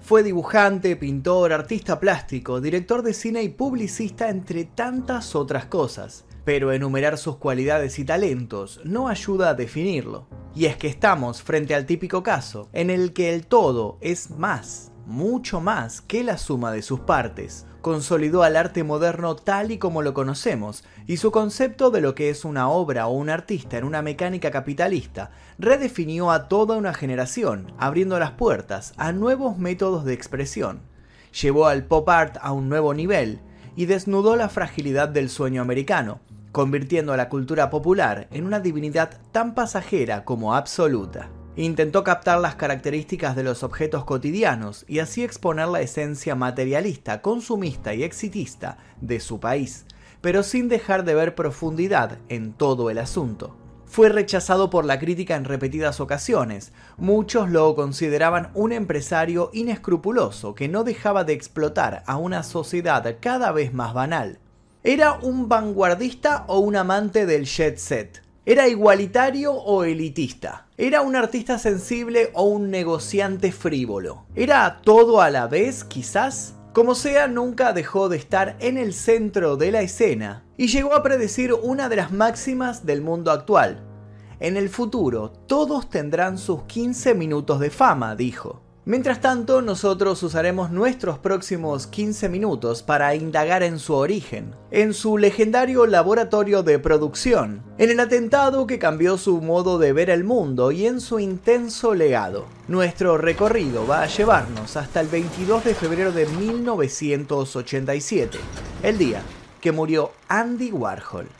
Fue dibujante, pintor, artista plástico, director de cine y publicista entre tantas otras cosas. Pero enumerar sus cualidades y talentos no ayuda a definirlo. Y es que estamos frente al típico caso en el que el todo es más, mucho más que la suma de sus partes. Consolidó al arte moderno tal y como lo conocemos, y su concepto de lo que es una obra o un artista en una mecánica capitalista redefinió a toda una generación, abriendo las puertas a nuevos métodos de expresión. Llevó al pop art a un nuevo nivel y desnudó la fragilidad del sueño americano, convirtiendo a la cultura popular en una divinidad tan pasajera como absoluta. Intentó captar las características de los objetos cotidianos y así exponer la esencia materialista, consumista y exitista de su país, pero sin dejar de ver profundidad en todo el asunto. Fue rechazado por la crítica en repetidas ocasiones. Muchos lo consideraban un empresario inescrupuloso que no dejaba de explotar a una sociedad cada vez más banal. ¿Era un vanguardista o un amante del jet set? ¿Era igualitario o elitista? ¿Era un artista sensible o un negociante frívolo? ¿Era todo a la vez, quizás? Como sea, nunca dejó de estar en el centro de la escena y llegó a predecir una de las máximas del mundo actual. En el futuro, todos tendrán sus 15 minutos de fama, dijo. Mientras tanto, nosotros usaremos nuestros próximos 15 minutos para indagar en su origen, en su legendario laboratorio de producción, en el atentado que cambió su modo de ver el mundo y en su intenso legado. Nuestro recorrido va a llevarnos hasta el 22 de febrero de 1987, el día que murió Andy Warhol.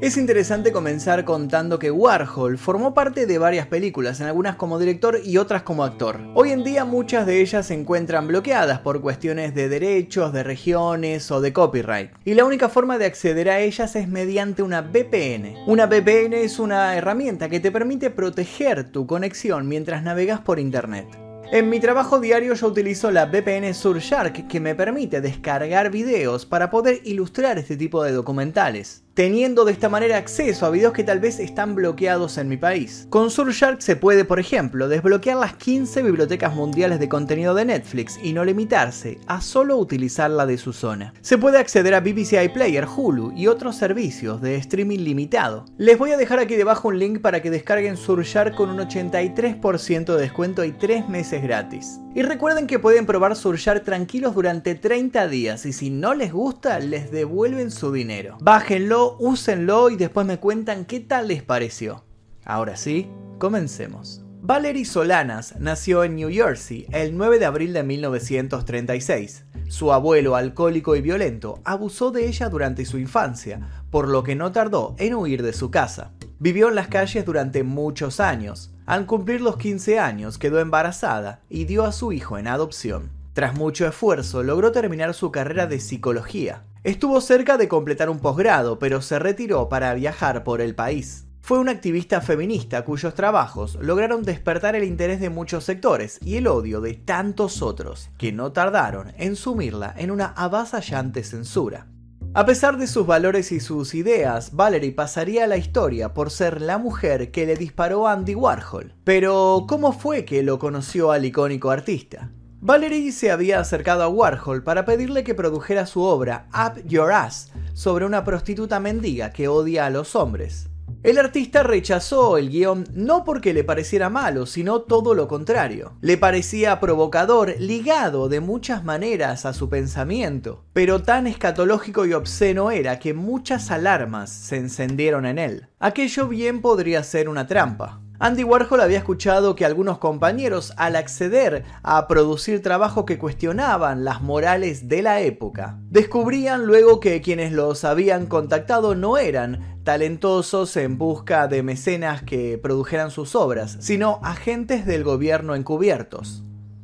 Es interesante comenzar contando que Warhol formó parte de varias películas, en algunas como director y otras como actor. Hoy en día muchas de ellas se encuentran bloqueadas por cuestiones de derechos, de regiones o de copyright. Y la única forma de acceder a ellas es mediante una VPN. Una VPN es una herramienta que te permite proteger tu conexión mientras navegas por internet. En mi trabajo diario yo utilizo la VPN Surfshark que me permite descargar videos para poder ilustrar este tipo de documentales teniendo de esta manera acceso a videos que tal vez están bloqueados en mi país. Con Surfshark se puede, por ejemplo, desbloquear las 15 bibliotecas mundiales de contenido de Netflix y no limitarse a solo utilizar la de su zona. Se puede acceder a BBC iPlayer, Hulu y otros servicios de streaming limitado. Les voy a dejar aquí debajo un link para que descarguen Surfshark con un 83% de descuento y 3 meses gratis. Y recuerden que pueden probar Surfshark tranquilos durante 30 días y si no les gusta les devuelven su dinero. Bájenlo úsenlo y después me cuentan qué tal les pareció. Ahora sí, comencemos. Valerie Solanas nació en New Jersey el 9 de abril de 1936. Su abuelo, alcohólico y violento, abusó de ella durante su infancia, por lo que no tardó en huir de su casa. Vivió en las calles durante muchos años. Al cumplir los 15 años quedó embarazada y dio a su hijo en adopción. Tras mucho esfuerzo logró terminar su carrera de psicología. Estuvo cerca de completar un posgrado, pero se retiró para viajar por el país. Fue una activista feminista cuyos trabajos lograron despertar el interés de muchos sectores y el odio de tantos otros, que no tardaron en sumirla en una avasallante censura. A pesar de sus valores y sus ideas, Valerie pasaría a la historia por ser la mujer que le disparó a Andy Warhol. Pero, ¿cómo fue que lo conoció al icónico artista? Valerie se había acercado a Warhol para pedirle que produjera su obra Up Your Ass sobre una prostituta mendiga que odia a los hombres. El artista rechazó el guion no porque le pareciera malo, sino todo lo contrario. Le parecía provocador, ligado de muchas maneras a su pensamiento, pero tan escatológico y obsceno era que muchas alarmas se encendieron en él. Aquello bien podría ser una trampa. Andy Warhol había escuchado que algunos compañeros, al acceder a producir trabajo que cuestionaban las morales de la época, descubrían luego que quienes los habían contactado no eran talentosos en busca de mecenas que produjeran sus obras, sino agentes del gobierno encubiertos.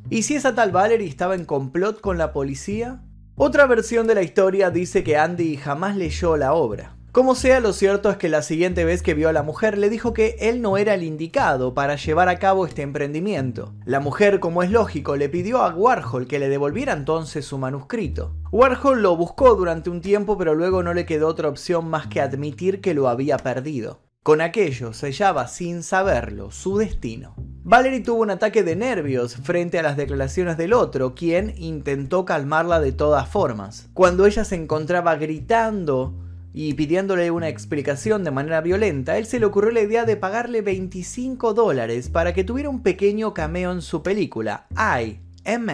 ¿Y si esa tal Valerie estaba en complot con la policía? Otra versión de la historia dice que Andy jamás leyó la obra Como sea, lo cierto es que la siguiente vez que vio a la mujer le dijo que él no era el indicado para llevar a cabo este emprendimiento. La mujer, como es lógico, le pidió a Warhol que le devolviera entonces su manuscrito. Warhol lo buscó durante un tiempo, pero luego no le quedó otra opción más que admitir que lo había perdido. Con aquello sellaba sin saberlo su destino. Valerie tuvo un ataque de nervios frente a las declaraciones del otro, quien intentó calmarla de todas formas. Cuando ella se encontraba gritando y pidiéndole una explicación de manera violenta, él se le ocurrió la idea de pagarle 25 dólares para que tuviera un pequeño cameo en su película, I, Am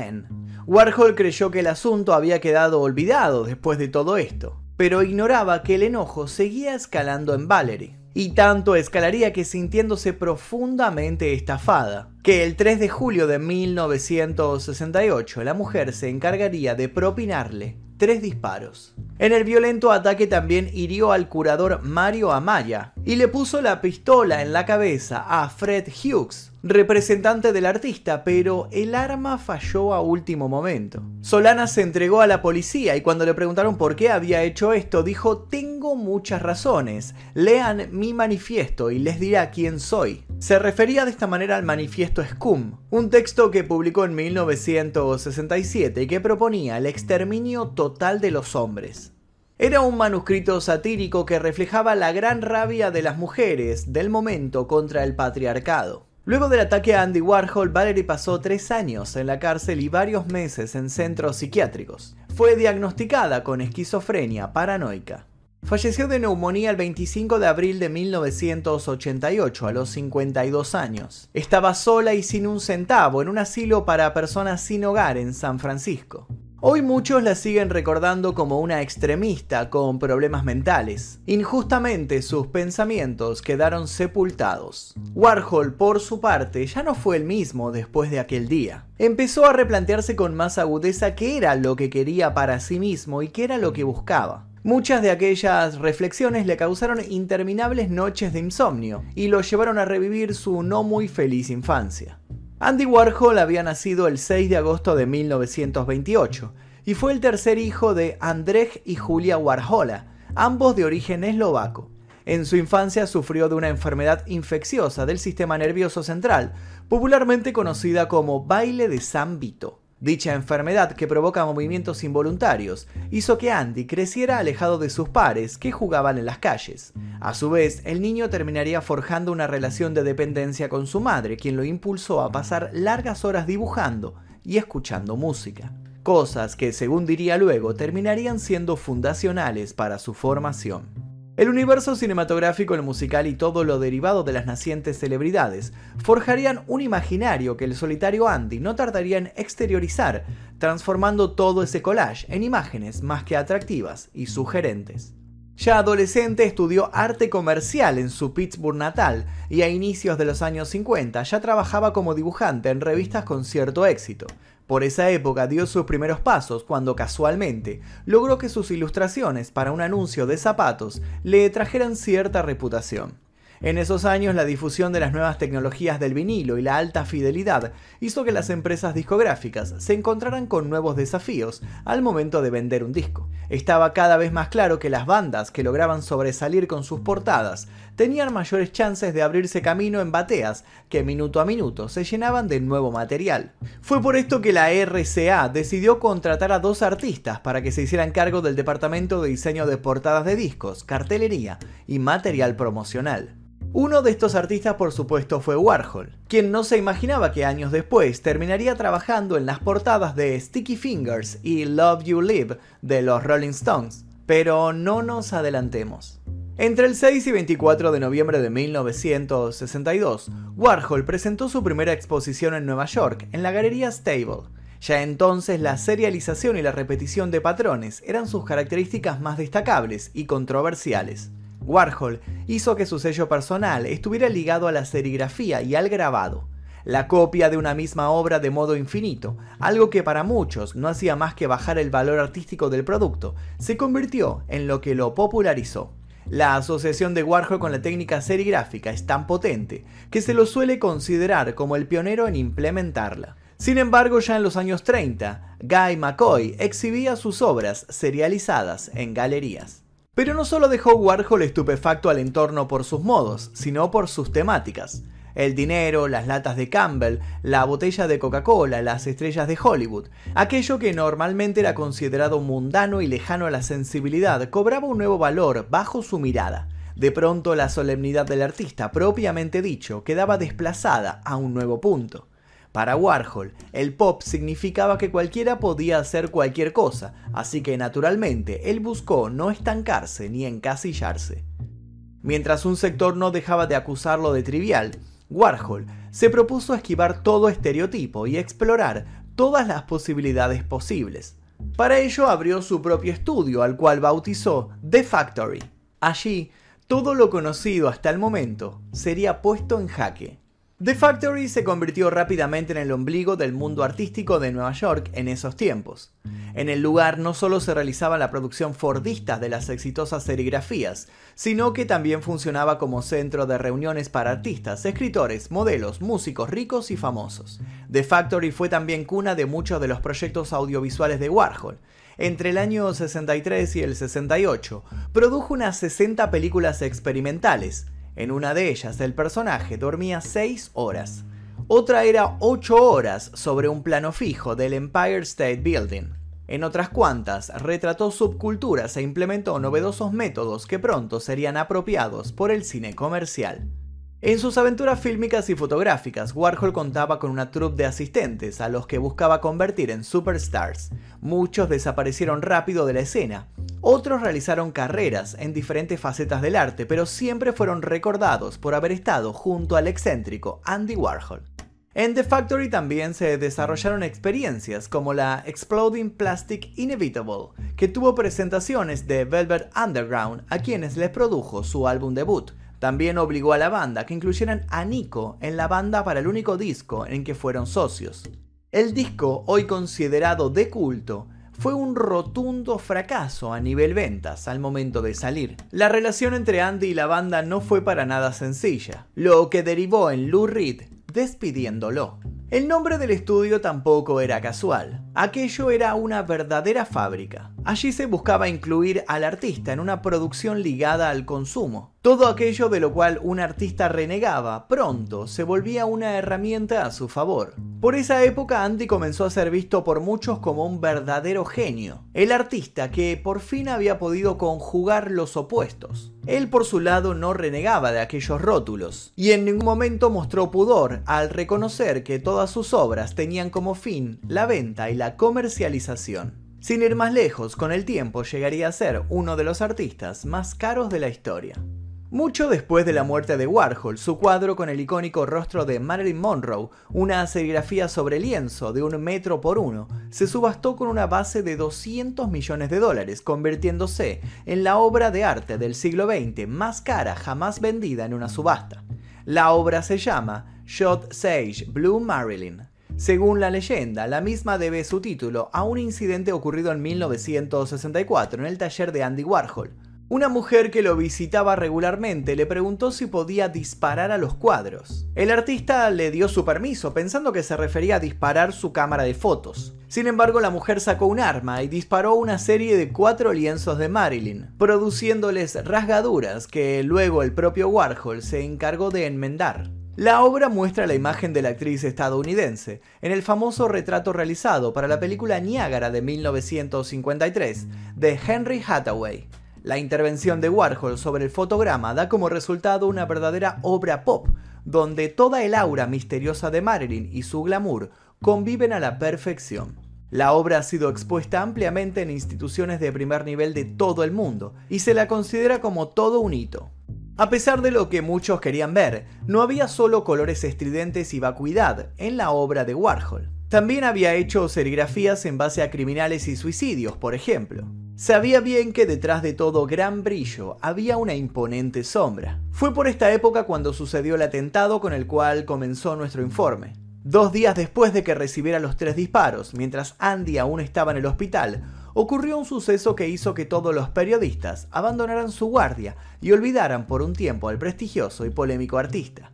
Warhol creyó que el asunto había quedado olvidado después de todo esto, pero ignoraba que el enojo seguía escalando en Valerie. Y tanto escalaría que sintiéndose profundamente estafada, que el 3 de julio de 1968 la mujer se encargaría de propinarle tres disparos. En el violento ataque también hirió al curador Mario Amaya y le puso la pistola en la cabeza a Fred Hughes, representante del artista, pero el arma falló a último momento. Solana se entregó a la policía y cuando le preguntaron por qué había hecho esto, dijo, tengo muchas razones, lean mi manifiesto y les dirá quién soy. Se refería de esta manera al manifiesto Scum, un texto que publicó en 1967 y que proponía el exterminio total de los hombres. Era un manuscrito satírico que reflejaba la gran rabia de las mujeres del momento contra el patriarcado. Luego del ataque a Andy Warhol, Valerie pasó tres años en la cárcel y varios meses en centros psiquiátricos. Fue diagnosticada con esquizofrenia paranoica. Falleció de neumonía el 25 de abril de 1988 a los 52 años. Estaba sola y sin un centavo en un asilo para personas sin hogar en San Francisco. Hoy muchos la siguen recordando como una extremista con problemas mentales. Injustamente sus pensamientos quedaron sepultados. Warhol, por su parte, ya no fue el mismo después de aquel día. Empezó a replantearse con más agudeza qué era lo que quería para sí mismo y qué era lo que buscaba. Muchas de aquellas reflexiones le causaron interminables noches de insomnio y lo llevaron a revivir su no muy feliz infancia. Andy Warhol había nacido el 6 de agosto de 1928 y fue el tercer hijo de Andrzej y Julia Warhola, ambos de origen eslovaco. En su infancia sufrió de una enfermedad infecciosa del sistema nervioso central, popularmente conocida como baile de San Vito. Dicha enfermedad, que provoca movimientos involuntarios, hizo que Andy creciera alejado de sus pares que jugaban en las calles. A su vez, el niño terminaría forjando una relación de dependencia con su madre, quien lo impulsó a pasar largas horas dibujando y escuchando música. Cosas que, según diría luego, terminarían siendo fundacionales para su formación. El universo cinematográfico, el musical y todo lo derivado de las nacientes celebridades forjarían un imaginario que el solitario Andy no tardaría en exteriorizar, transformando todo ese collage en imágenes más que atractivas y sugerentes. Ya adolescente estudió arte comercial en su Pittsburgh natal y a inicios de los años 50 ya trabajaba como dibujante en revistas con cierto éxito. Por esa época dio sus primeros pasos cuando casualmente logró que sus ilustraciones para un anuncio de zapatos le trajeran cierta reputación. En esos años la difusión de las nuevas tecnologías del vinilo y la alta fidelidad hizo que las empresas discográficas se encontraran con nuevos desafíos al momento de vender un disco. Estaba cada vez más claro que las bandas que lograban sobresalir con sus portadas tenían mayores chances de abrirse camino en bateas que minuto a minuto se llenaban de nuevo material. Fue por esto que la RCA decidió contratar a dos artistas para que se hicieran cargo del departamento de diseño de portadas de discos, cartelería y material promocional. Uno de estos artistas por supuesto fue Warhol, quien no se imaginaba que años después terminaría trabajando en las portadas de Sticky Fingers y Love You Live de los Rolling Stones, pero no nos adelantemos. Entre el 6 y 24 de noviembre de 1962, Warhol presentó su primera exposición en Nueva York, en la Galería Stable. Ya entonces la serialización y la repetición de patrones eran sus características más destacables y controversiales. Warhol hizo que su sello personal estuviera ligado a la serigrafía y al grabado, la copia de una misma obra de modo infinito, algo que para muchos no hacía más que bajar el valor artístico del producto, se convirtió en lo que lo popularizó. La asociación de Warhol con la técnica serigráfica es tan potente que se lo suele considerar como el pionero en implementarla. Sin embargo, ya en los años 30, Guy McCoy exhibía sus obras serializadas en galerías. Pero no solo dejó Warhol estupefacto al entorno por sus modos, sino por sus temáticas. El dinero, las latas de Campbell, la botella de Coca-Cola, las estrellas de Hollywood. Aquello que normalmente era considerado mundano y lejano a la sensibilidad cobraba un nuevo valor bajo su mirada. De pronto la solemnidad del artista propiamente dicho quedaba desplazada a un nuevo punto. Para Warhol, el pop significaba que cualquiera podía hacer cualquier cosa, así que naturalmente él buscó no estancarse ni encasillarse. Mientras un sector no dejaba de acusarlo de trivial, Warhol se propuso esquivar todo estereotipo y explorar todas las posibilidades posibles. Para ello abrió su propio estudio, al cual bautizó The Factory. Allí, todo lo conocido hasta el momento sería puesto en jaque. The Factory se convirtió rápidamente en el ombligo del mundo artístico de Nueva York en esos tiempos. En el lugar no solo se realizaba la producción fordista de las exitosas serigrafías, sino que también funcionaba como centro de reuniones para artistas, escritores, modelos, músicos ricos y famosos. The Factory fue también cuna de muchos de los proyectos audiovisuales de Warhol. Entre el año 63 y el 68, produjo unas 60 películas experimentales, en una de ellas el personaje dormía 6 horas. Otra era 8 horas sobre un plano fijo del Empire State Building. En otras cuantas, retrató subculturas e implementó novedosos métodos que pronto serían apropiados por el cine comercial. En sus aventuras fílmicas y fotográficas, Warhol contaba con una troupe de asistentes a los que buscaba convertir en superstars. Muchos desaparecieron rápido de la escena, otros realizaron carreras en diferentes facetas del arte, pero siempre fueron recordados por haber estado junto al excéntrico Andy Warhol. En The Factory también se desarrollaron experiencias como la Exploding Plastic Inevitable, que tuvo presentaciones de Velvet Underground a quienes les produjo su álbum debut, también obligó a la banda que incluyeran a Nico en la banda para el único disco en que fueron socios. El disco, hoy considerado de culto, fue un rotundo fracaso a nivel ventas al momento de salir. La relación entre Andy y la banda no fue para nada sencilla, lo que derivó en Lou Reed despidiéndolo. El nombre del estudio tampoco era casual. Aquello era una verdadera fábrica. Allí se buscaba incluir al artista en una producción ligada al consumo. Todo aquello de lo cual un artista renegaba pronto se volvía una herramienta a su favor. Por esa época Andy comenzó a ser visto por muchos como un verdadero genio, el artista que por fin había podido conjugar los opuestos. Él por su lado no renegaba de aquellos rótulos, y en ningún momento mostró pudor al reconocer que sus obras tenían como fin la venta y la comercialización. Sin ir más lejos, con el tiempo llegaría a ser uno de los artistas más caros de la historia. Mucho después de la muerte de Warhol, su cuadro con el icónico rostro de Marilyn Monroe, una serigrafía sobre lienzo de un metro por uno, se subastó con una base de 200 millones de dólares, convirtiéndose en la obra de arte del siglo XX más cara jamás vendida en una subasta. La obra se llama Shot Sage Blue Marilyn. Según la leyenda, la misma debe su título a un incidente ocurrido en 1964 en el taller de Andy Warhol. Una mujer que lo visitaba regularmente le preguntó si podía disparar a los cuadros. El artista le dio su permiso, pensando que se refería a disparar su cámara de fotos. Sin embargo, la mujer sacó un arma y disparó una serie de cuatro lienzos de Marilyn, produciéndoles rasgaduras que luego el propio Warhol se encargó de enmendar. La obra muestra la imagen de la actriz estadounidense en el famoso retrato realizado para la película Niágara de 1953 de Henry Hathaway. La intervención de Warhol sobre el fotograma da como resultado una verdadera obra pop, donde toda el aura misteriosa de Marilyn y su glamour conviven a la perfección. La obra ha sido expuesta ampliamente en instituciones de primer nivel de todo el mundo y se la considera como todo un hito. A pesar de lo que muchos querían ver, no había solo colores estridentes y vacuidad en la obra de Warhol. También había hecho serigrafías en base a criminales y suicidios, por ejemplo. Sabía bien que detrás de todo gran brillo había una imponente sombra. Fue por esta época cuando sucedió el atentado con el cual comenzó nuestro informe. Dos días después de que recibiera los tres disparos, mientras Andy aún estaba en el hospital, ocurrió un suceso que hizo que todos los periodistas abandonaran su guardia y olvidaran por un tiempo al prestigioso y polémico artista.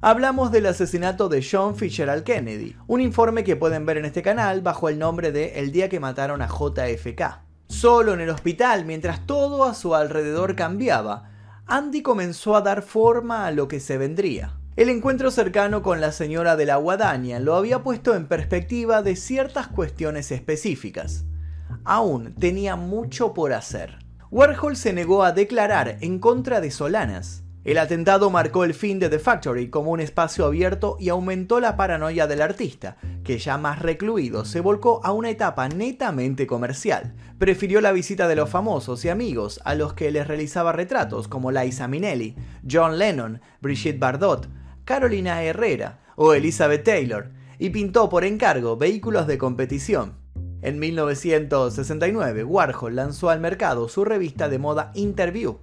Hablamos del asesinato de John Fitzgerald Kennedy, un informe que pueden ver en este canal bajo el nombre de El día que mataron a JFK. Solo en el hospital, mientras todo a su alrededor cambiaba, Andy comenzó a dar forma a lo que se vendría. El encuentro cercano con la señora de la guadaña lo había puesto en perspectiva de ciertas cuestiones específicas. Aún tenía mucho por hacer. Warhol se negó a declarar en contra de Solanas. El atentado marcó el fin de The Factory como un espacio abierto y aumentó la paranoia del artista, que ya más recluido se volcó a una etapa netamente comercial. Prefirió la visita de los famosos y amigos a los que les realizaba retratos como Liza Minnelli, John Lennon, Brigitte Bardot, Carolina Herrera o Elizabeth Taylor, y pintó por encargo vehículos de competición. En 1969, Warhol lanzó al mercado su revista de moda Interview.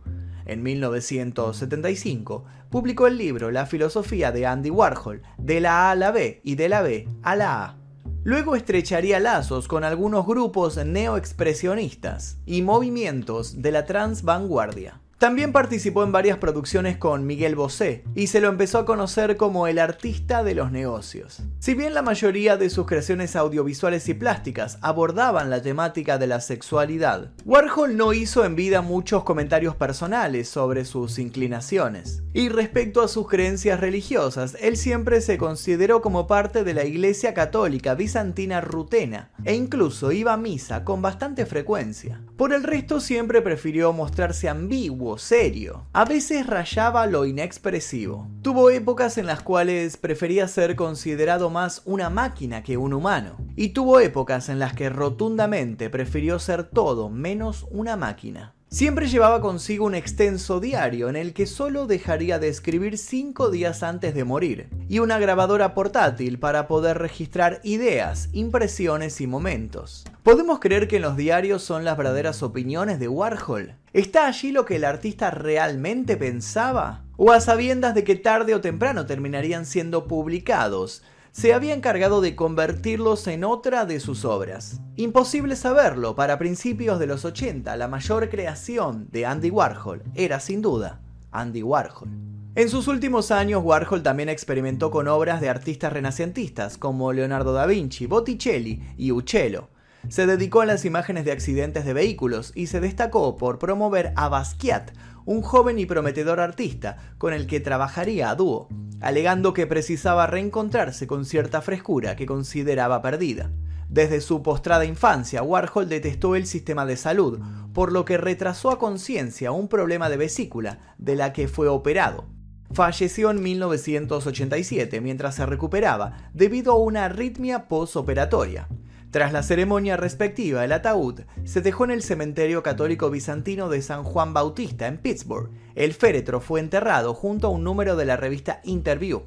En 1975, publicó el libro La filosofía de Andy Warhol, de la A a la B y de la B a la A. Luego estrecharía lazos con algunos grupos neoexpresionistas y movimientos de la transvanguardia. También participó en varias producciones con Miguel Bosé y se lo empezó a conocer como el artista de los negocios. Si bien la mayoría de sus creaciones audiovisuales y plásticas abordaban la temática de la sexualidad, Warhol no hizo en vida muchos comentarios personales sobre sus inclinaciones. Y respecto a sus creencias religiosas, él siempre se consideró como parte de la Iglesia Católica Bizantina Rutena e incluso iba a misa con bastante frecuencia. Por el resto siempre prefirió mostrarse ambiguo serio. A veces rayaba lo inexpresivo. Tuvo épocas en las cuales prefería ser considerado más una máquina que un humano. Y tuvo épocas en las que rotundamente prefirió ser todo menos una máquina. Siempre llevaba consigo un extenso diario en el que solo dejaría de escribir cinco días antes de morir, y una grabadora portátil para poder registrar ideas, impresiones y momentos. ¿Podemos creer que en los diarios son las verdaderas opiniones de Warhol? ¿Está allí lo que el artista realmente pensaba? ¿O a sabiendas de que tarde o temprano terminarían siendo publicados, se había encargado de convertirlos en otra de sus obras. Imposible saberlo, para principios de los 80 la mayor creación de Andy Warhol era sin duda Andy Warhol. En sus últimos años, Warhol también experimentó con obras de artistas renacentistas como Leonardo da Vinci, Botticelli y Uccello. Se dedicó a las imágenes de accidentes de vehículos y se destacó por promover a Basquiat, un joven y prometedor artista con el que trabajaría a dúo alegando que precisaba reencontrarse con cierta frescura que consideraba perdida. Desde su postrada infancia, Warhol detestó el sistema de salud, por lo que retrasó a conciencia un problema de vesícula, de la que fue operado. Falleció en 1987 mientras se recuperaba debido a una arritmia postoperatoria. Tras la ceremonia respectiva, el ataúd se dejó en el cementerio católico bizantino de San Juan Bautista en Pittsburgh. El féretro fue enterrado junto a un número de la revista Interview.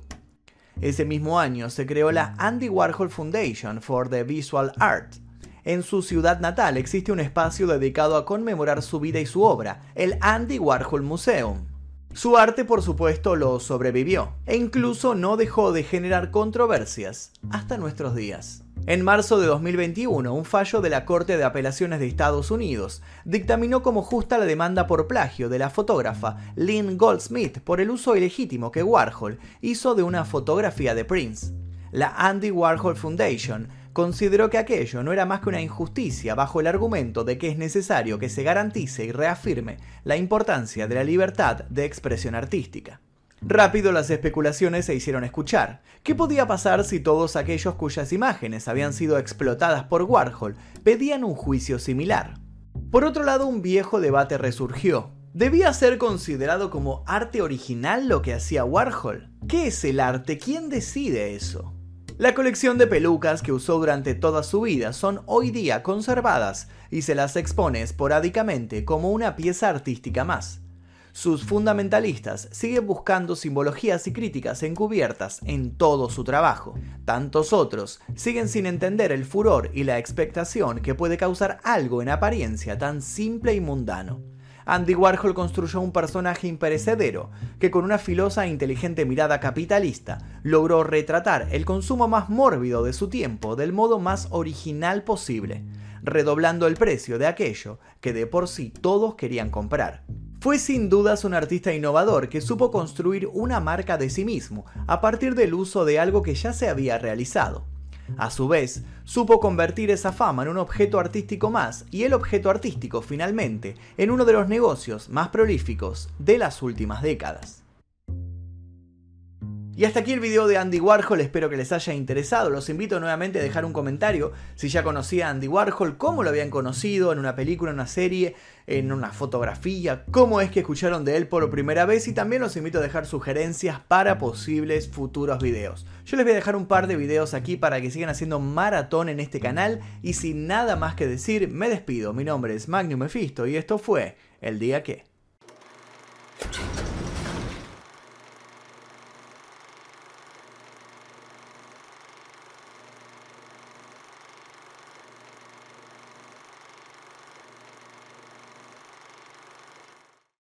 Ese mismo año se creó la Andy Warhol Foundation for the Visual Art. En su ciudad natal existe un espacio dedicado a conmemorar su vida y su obra, el Andy Warhol Museum. Su arte, por supuesto, lo sobrevivió e incluso no dejó de generar controversias hasta nuestros días. En marzo de 2021, un fallo de la Corte de Apelaciones de Estados Unidos dictaminó como justa la demanda por plagio de la fotógrafa Lynn Goldsmith por el uso ilegítimo que Warhol hizo de una fotografía de Prince. La Andy Warhol Foundation consideró que aquello no era más que una injusticia bajo el argumento de que es necesario que se garantice y reafirme la importancia de la libertad de expresión artística. Rápido las especulaciones se hicieron escuchar. ¿Qué podía pasar si todos aquellos cuyas imágenes habían sido explotadas por Warhol pedían un juicio similar? Por otro lado, un viejo debate resurgió. ¿Debía ser considerado como arte original lo que hacía Warhol? ¿Qué es el arte? ¿Quién decide eso? La colección de pelucas que usó durante toda su vida son hoy día conservadas y se las expone esporádicamente como una pieza artística más. Sus fundamentalistas siguen buscando simbologías y críticas encubiertas en todo su trabajo. Tantos otros siguen sin entender el furor y la expectación que puede causar algo en apariencia tan simple y mundano. Andy Warhol construyó un personaje imperecedero que con una filosa e inteligente mirada capitalista logró retratar el consumo más mórbido de su tiempo del modo más original posible, redoblando el precio de aquello que de por sí todos querían comprar. Fue sin dudas un artista innovador que supo construir una marca de sí mismo a partir del uso de algo que ya se había realizado. A su vez, supo convertir esa fama en un objeto artístico más y el objeto artístico finalmente en uno de los negocios más prolíficos de las últimas décadas. Y hasta aquí el video de Andy Warhol, espero que les haya interesado. Los invito nuevamente a dejar un comentario si ya conocía a Andy Warhol, cómo lo habían conocido en una película, en una serie, en una fotografía, cómo es que escucharon de él por primera vez y también los invito a dejar sugerencias para posibles futuros videos. Yo les voy a dejar un par de videos aquí para que sigan haciendo maratón en este canal y sin nada más que decir, me despido. Mi nombre es Magnum Mephisto y esto fue El Día Que.